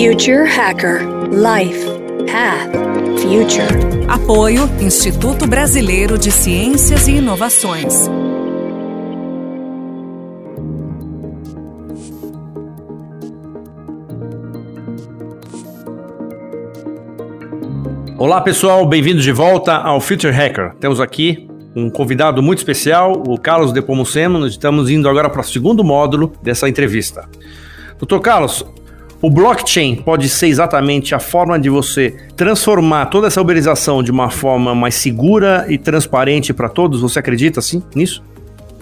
Future Hacker Life Path Future. Apoio Instituto Brasileiro de Ciências e Inovações. Olá pessoal, bem-vindos de volta ao Future Hacker. Temos aqui um convidado muito especial, o Carlos Depomuceno. Nós estamos indo agora para o segundo módulo dessa entrevista. Doutor Carlos, o blockchain pode ser exatamente a forma de você transformar toda essa uberização de uma forma mais segura e transparente para todos? Você acredita assim nisso?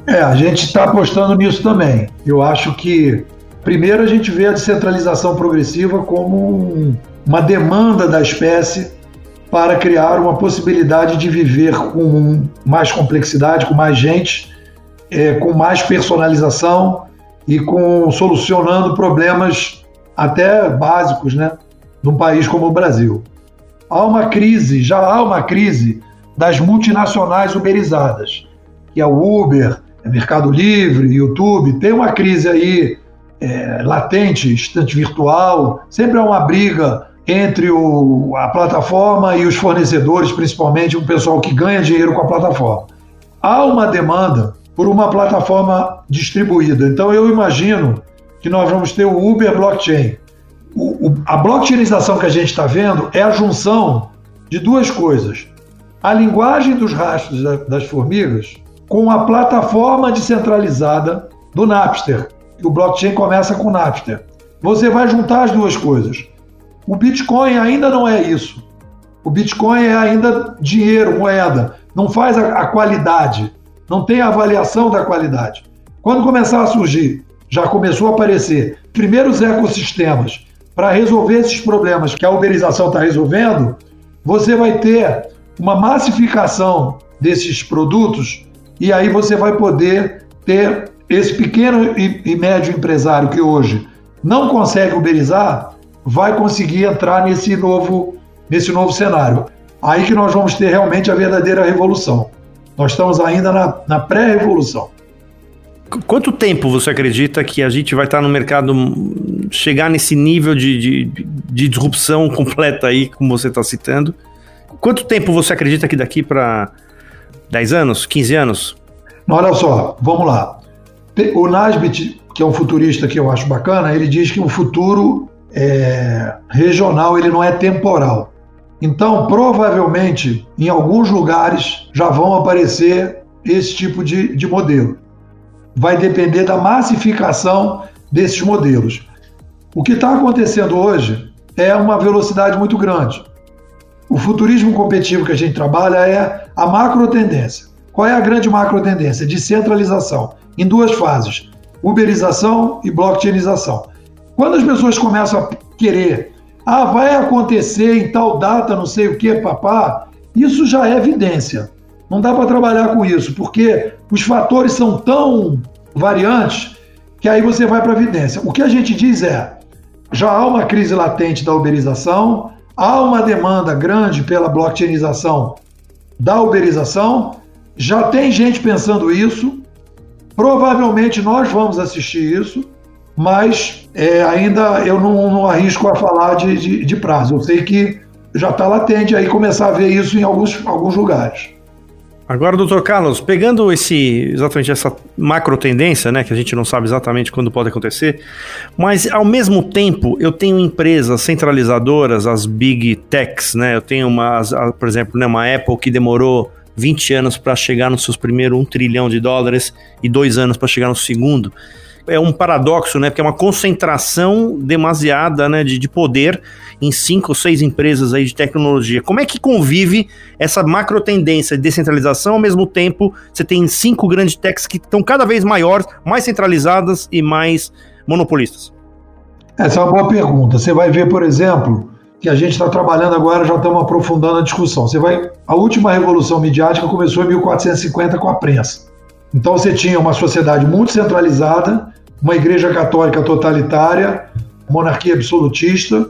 É, a gente está apostando nisso também. Eu acho que, primeiro, a gente vê a descentralização progressiva como um, uma demanda da espécie para criar uma possibilidade de viver com mais complexidade, com mais gente, é, com mais personalização e com solucionando problemas até básicos, né, num país como o Brasil. Há uma crise, já há uma crise das multinacionais uberizadas, que é o Uber, é Mercado Livre, YouTube, tem uma crise aí é, latente, estante virtual, sempre há uma briga entre o, a plataforma e os fornecedores, principalmente o pessoal que ganha dinheiro com a plataforma. Há uma demanda por uma plataforma distribuída. Então eu imagino que nós vamos ter o Uber Blockchain. O, o, a blockchainização que a gente está vendo é a junção de duas coisas: a linguagem dos rastros da, das formigas com a plataforma descentralizada do Napster. O blockchain começa com o Napster. Você vai juntar as duas coisas. O Bitcoin ainda não é isso. O Bitcoin é ainda dinheiro, moeda. Não faz a, a qualidade. Não tem avaliação da qualidade. Quando começar a surgir já começou a aparecer primeiros ecossistemas para resolver esses problemas que a uberização está resolvendo, você vai ter uma massificação desses produtos e aí você vai poder ter esse pequeno e, médio empresário que hoje não consegue uberizar, vai conseguir entrar nesse novo, nesse novo cenário. Aí que nós vamos ter realmente a verdadeira revolução. Nós estamos ainda na, na pré-revolução. Quanto tempo você acredita que a gente vai estar no mercado chegar nesse nível de, de, de disrupção completa aí, como você está citando? Quanto tempo você acredita que daqui para 10 anos, 15 anos? Olha só, vamos lá. O Nasbit, que é um futurista que eu acho bacana, ele diz que o futuro é regional, ele não é temporal. Então, provavelmente, em alguns lugares já vão aparecer esse tipo de, de modelo vai depender da massificação desses modelos. O que está acontecendo hoje é uma velocidade muito grande. O futurismo competitivo que a gente trabalha é a macro tendência. Qual é a grande macro tendência? Descentralização, em duas fases: uberização e blockchainização. Quando as pessoas começam a querer, ah, vai acontecer em tal data, não sei o que, papá, isso já é evidência. Não dá para trabalhar com isso, porque os fatores são tão variantes que aí você vai para a evidência. O que a gente diz é: já há uma crise latente da uberização, há uma demanda grande pela blockchainização da uberização, já tem gente pensando isso, provavelmente nós vamos assistir isso, mas é, ainda eu não, não, arrisco a falar de, de, de prazo. Eu sei que já está latente aí começar a ver isso em alguns, alguns lugares. Agora, doutor Carlos, pegando esse exatamente essa macro tendência, né, que a gente não sabe exatamente quando pode acontecer, mas ao mesmo tempo eu tenho empresas centralizadoras, as big techs, né, eu tenho uma, por exemplo, né, uma Apple que demorou 20 anos para chegar nos seus primeiros 1 trilhão de dólares e dois anos para chegar no segundo é um paradoxo, né? Porque é uma concentração demasiada né, de, de poder em cinco ou seis empresas aí de tecnologia. Como é que convive essa macro tendência de descentralização, ao mesmo tempo você tem cinco grandes techs que estão cada vez maiores, mais centralizadas e mais monopolistas? Essa é uma boa pergunta. Você vai ver, por exemplo, que a gente está trabalhando agora, já estamos aprofundando a discussão. Você vai, a última revolução midiática começou em 1450 com a prensa. Então você tinha uma sociedade muito centralizada, uma igreja católica totalitária, monarquia absolutista,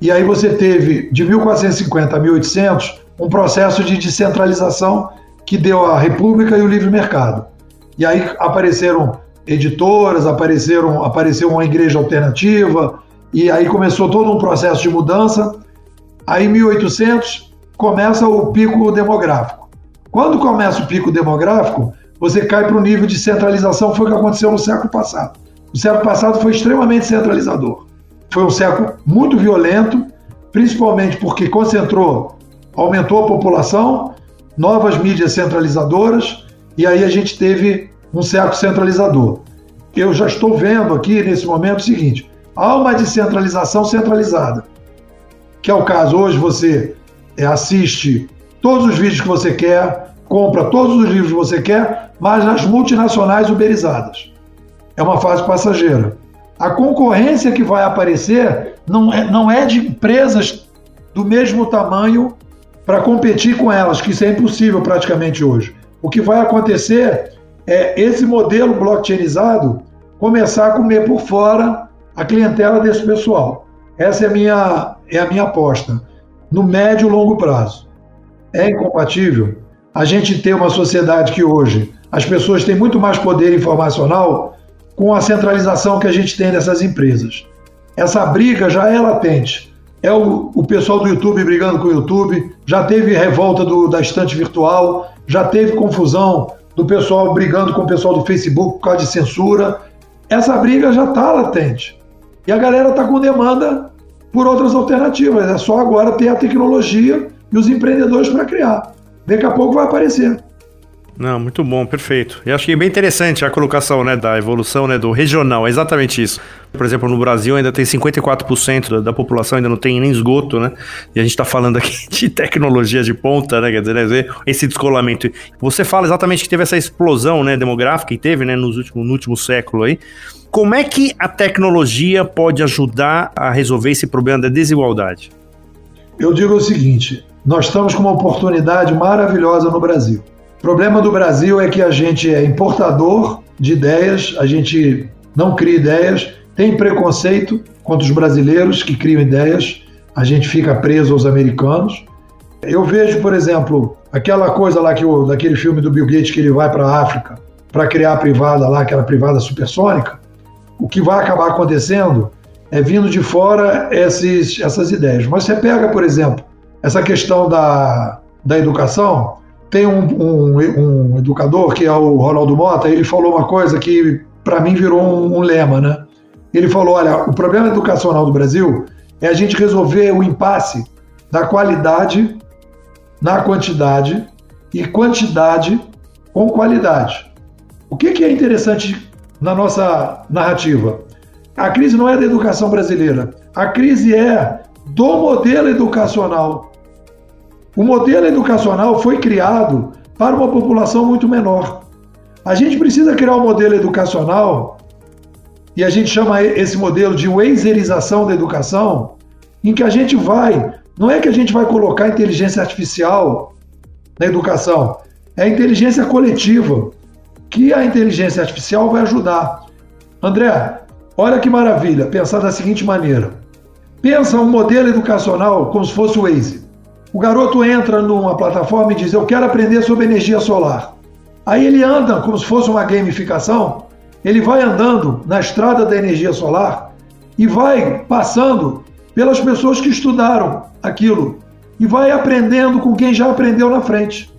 e aí você teve, de 1450 a 1800, um processo de descentralização que deu a república e o livre mercado. E aí apareceram editoras, apareceram, apareceu uma igreja alternativa, e aí começou todo um processo de mudança. Aí, em 1800, começa o pico demográfico. Quando começa o pico demográfico, você cai para o nível de centralização, foi o que aconteceu no século passado. O século passado foi extremamente centralizador. Foi um século muito violento, principalmente porque concentrou, aumentou a população, novas mídias centralizadoras, e aí a gente teve um século centralizador. Eu já estou vendo aqui, nesse momento, o seguinte: há uma descentralização centralizada, que é o caso hoje você é, assiste todos os vídeos que você quer, compra todos os livros que você quer, mas nas multinacionais uberizadas. É uma fase passageira. A concorrência que vai aparecer não é, não é de empresas do mesmo tamanho para competir com elas, que isso é impossível praticamente hoje. O que vai acontecer é esse modelo blockchainizado começar a comer por fora a clientela desse pessoal. Essa é a minha, é a minha aposta, no médio e longo prazo. É incompatível a gente ter uma sociedade que hoje as pessoas têm muito mais poder informacional com a centralização que a gente tem dessas empresas. Essa briga já é latente. É o, o pessoal do YouTube brigando com o YouTube, já teve revolta do, da estante virtual, já teve confusão do pessoal brigando com o pessoal do Facebook por causa de censura. Essa briga já está latente. E a galera está com demanda por outras alternativas. É só agora ter a tecnologia e os empreendedores para criar. Daqui a pouco vai aparecer. Não, muito bom, perfeito. E acho que é bem interessante a colocação né, da evolução né, do regional, é exatamente isso. Por exemplo, no Brasil ainda tem 54% da, da população ainda não tem nem esgoto, né? E a gente está falando aqui de tecnologia de ponta, né? Quer dizer, né, esse descolamento. Você fala exatamente que teve essa explosão né, demográfica que teve né, nos últimos, no último século aí. Como é que a tecnologia pode ajudar a resolver esse problema da desigualdade? Eu digo o seguinte: nós estamos com uma oportunidade maravilhosa no Brasil o problema do Brasil é que a gente é importador de ideias, a gente não cria ideias, tem preconceito contra os brasileiros que criam ideias, a gente fica preso aos americanos. Eu vejo, por exemplo, aquela coisa lá que o, daquele filme do Bill Gates que ele vai para a África para criar a privada lá, aquela privada supersônica. O que vai acabar acontecendo é vindo de fora esses, essas ideias. Mas você pega, por exemplo, essa questão da, da educação, tem um, um, um, educador, que é o Ronaldo Mota, ele falou uma coisa que para mim virou um, um, lema, né? Ele falou: olha, o problema educacional do Brasil é a gente resolver o impasse da qualidade na quantidade e quantidade com qualidade. O que, que é interessante na nossa narrativa? A crise não é da educação brasileira, a crise é do modelo educacional o modelo educacional foi criado para uma população muito menor. A gente precisa criar um modelo educacional, e a gente chama esse modelo de wazerização da educação, em que a gente vai, não é que a gente vai colocar inteligência artificial na educação, é a inteligência coletiva, que a inteligência artificial vai ajudar. André, olha que maravilha, pensar da seguinte maneira. Pensa um modelo educacional como se fosse o Waze. O garoto entra numa plataforma e diz: Eu quero aprender sobre energia solar. Aí ele anda como se fosse uma gamificação, ele vai andando na estrada da energia solar e vai passando pelas pessoas que estudaram aquilo e vai aprendendo com quem já aprendeu na frente.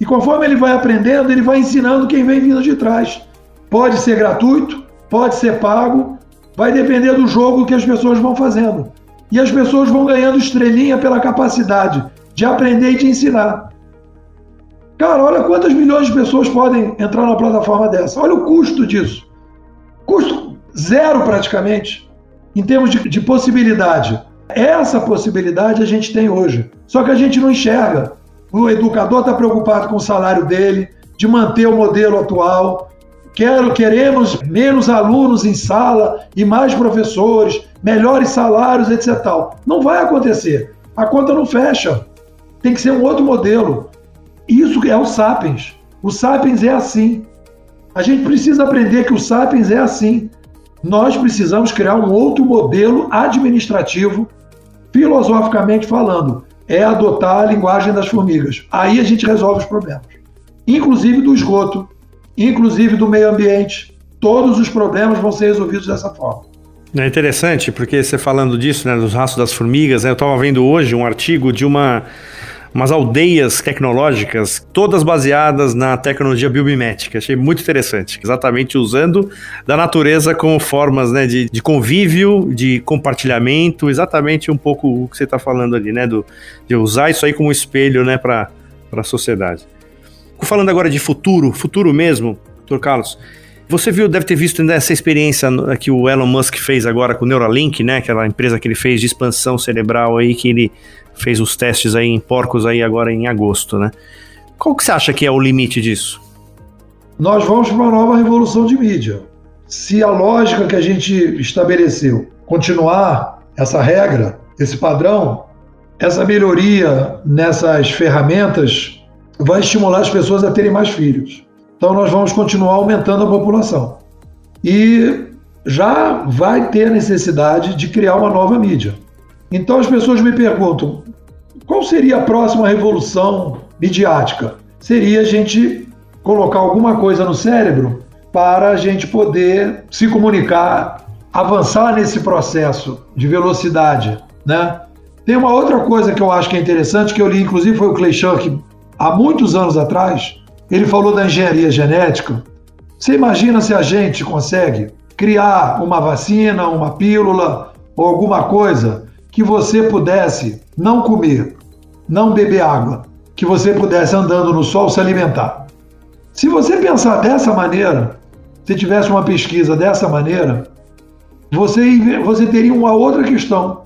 E conforme ele vai aprendendo, ele vai ensinando quem vem vindo de trás. Pode ser gratuito, pode ser pago, vai depender do jogo que as pessoas vão fazendo. E as pessoas vão ganhando estrelinha pela capacidade de aprender e de ensinar. Cara, olha quantas milhões de pessoas podem entrar numa plataforma dessa. Olha o custo disso. Custo zero praticamente, em termos de, de possibilidade. Essa possibilidade a gente tem hoje. Só que a gente não enxerga. O educador está preocupado com o salário dele, de manter o modelo atual. Quero, queremos menos alunos em sala e mais professores, melhores salários, etc. Não vai acontecer. A conta não fecha. Tem que ser um outro modelo. Isso é o Sapiens. O Sapiens é assim. A gente precisa aprender que o Sapiens é assim. Nós precisamos criar um outro modelo administrativo, filosoficamente falando. É adotar a linguagem das formigas. Aí a gente resolve os problemas. Inclusive do esgoto, inclusive do meio ambiente. Todos os problemas vão ser resolvidos dessa forma. É interessante, porque você falando disso, né, dos rastros das formigas, né, eu estava vendo hoje um artigo de uma umas aldeias tecnológicas, todas baseadas na tecnologia biomimética. Achei muito interessante, exatamente usando da natureza como formas né, de, de convívio, de compartilhamento, exatamente um pouco o que você está falando ali, né? Do, de usar isso aí como espelho né, para a sociedade. Falando agora de futuro, futuro mesmo, doutor Carlos, você viu, deve ter visto essa experiência que o Elon Musk fez agora com o Neuralink, né? Aquela empresa que ele fez de expansão cerebral aí, que ele fez os testes aí em porcos aí agora em agosto, né? Qual que você acha que é o limite disso? Nós vamos para uma nova revolução de mídia. Se a lógica que a gente estabeleceu continuar essa regra, esse padrão, essa melhoria nessas ferramentas vai estimular as pessoas a terem mais filhos. Então nós vamos continuar aumentando a população. E já vai ter a necessidade de criar uma nova mídia. Então as pessoas me perguntam: qual seria a próxima revolução midiática? Seria a gente colocar alguma coisa no cérebro para a gente poder se comunicar, avançar nesse processo de velocidade, né? Tem uma outra coisa que eu acho que é interessante, que eu li, inclusive foi o Clay Shank há muitos anos atrás, ele falou da engenharia genética. Você imagina se a gente consegue criar uma vacina, uma pílula ou alguma coisa que você pudesse não comer, não beber água, que você pudesse andando no sol se alimentar. Se você pensar dessa maneira, se tivesse uma pesquisa dessa maneira, você, você teria uma outra questão.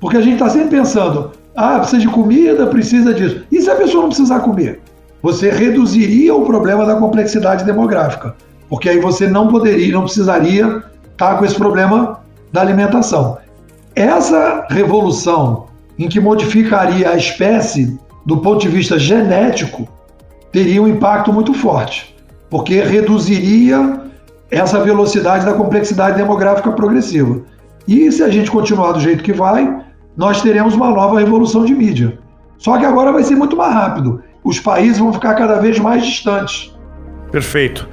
Porque a gente está sempre pensando, ah, precisa de comida, precisa disso. E se a pessoa não precisar comer? Você reduziria o problema da complexidade demográfica. Porque aí você não poderia, não precisaria estar tá com esse problema da alimentação. Essa revolução em que modificaria a espécie do ponto de vista genético teria um impacto muito forte, porque reduziria essa velocidade da complexidade demográfica progressiva. E se a gente continuar do jeito que vai, nós teremos uma nova revolução de mídia. Só que agora vai ser muito mais rápido. Os países vão ficar cada vez mais distantes. Perfeito.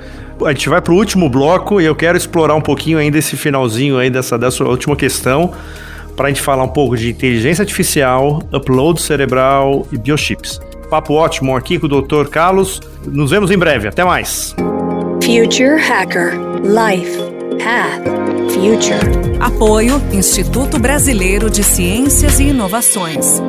A gente vai para o último bloco e eu quero explorar um pouquinho ainda esse finalzinho aí dessa, dessa última questão para a gente falar um pouco de inteligência artificial, upload cerebral e biochips. Papo ótimo aqui com o Dr. Carlos. Nos vemos em breve. Até mais. Future Hacker Life Path Future. Apoio Instituto Brasileiro de Ciências e Inovações.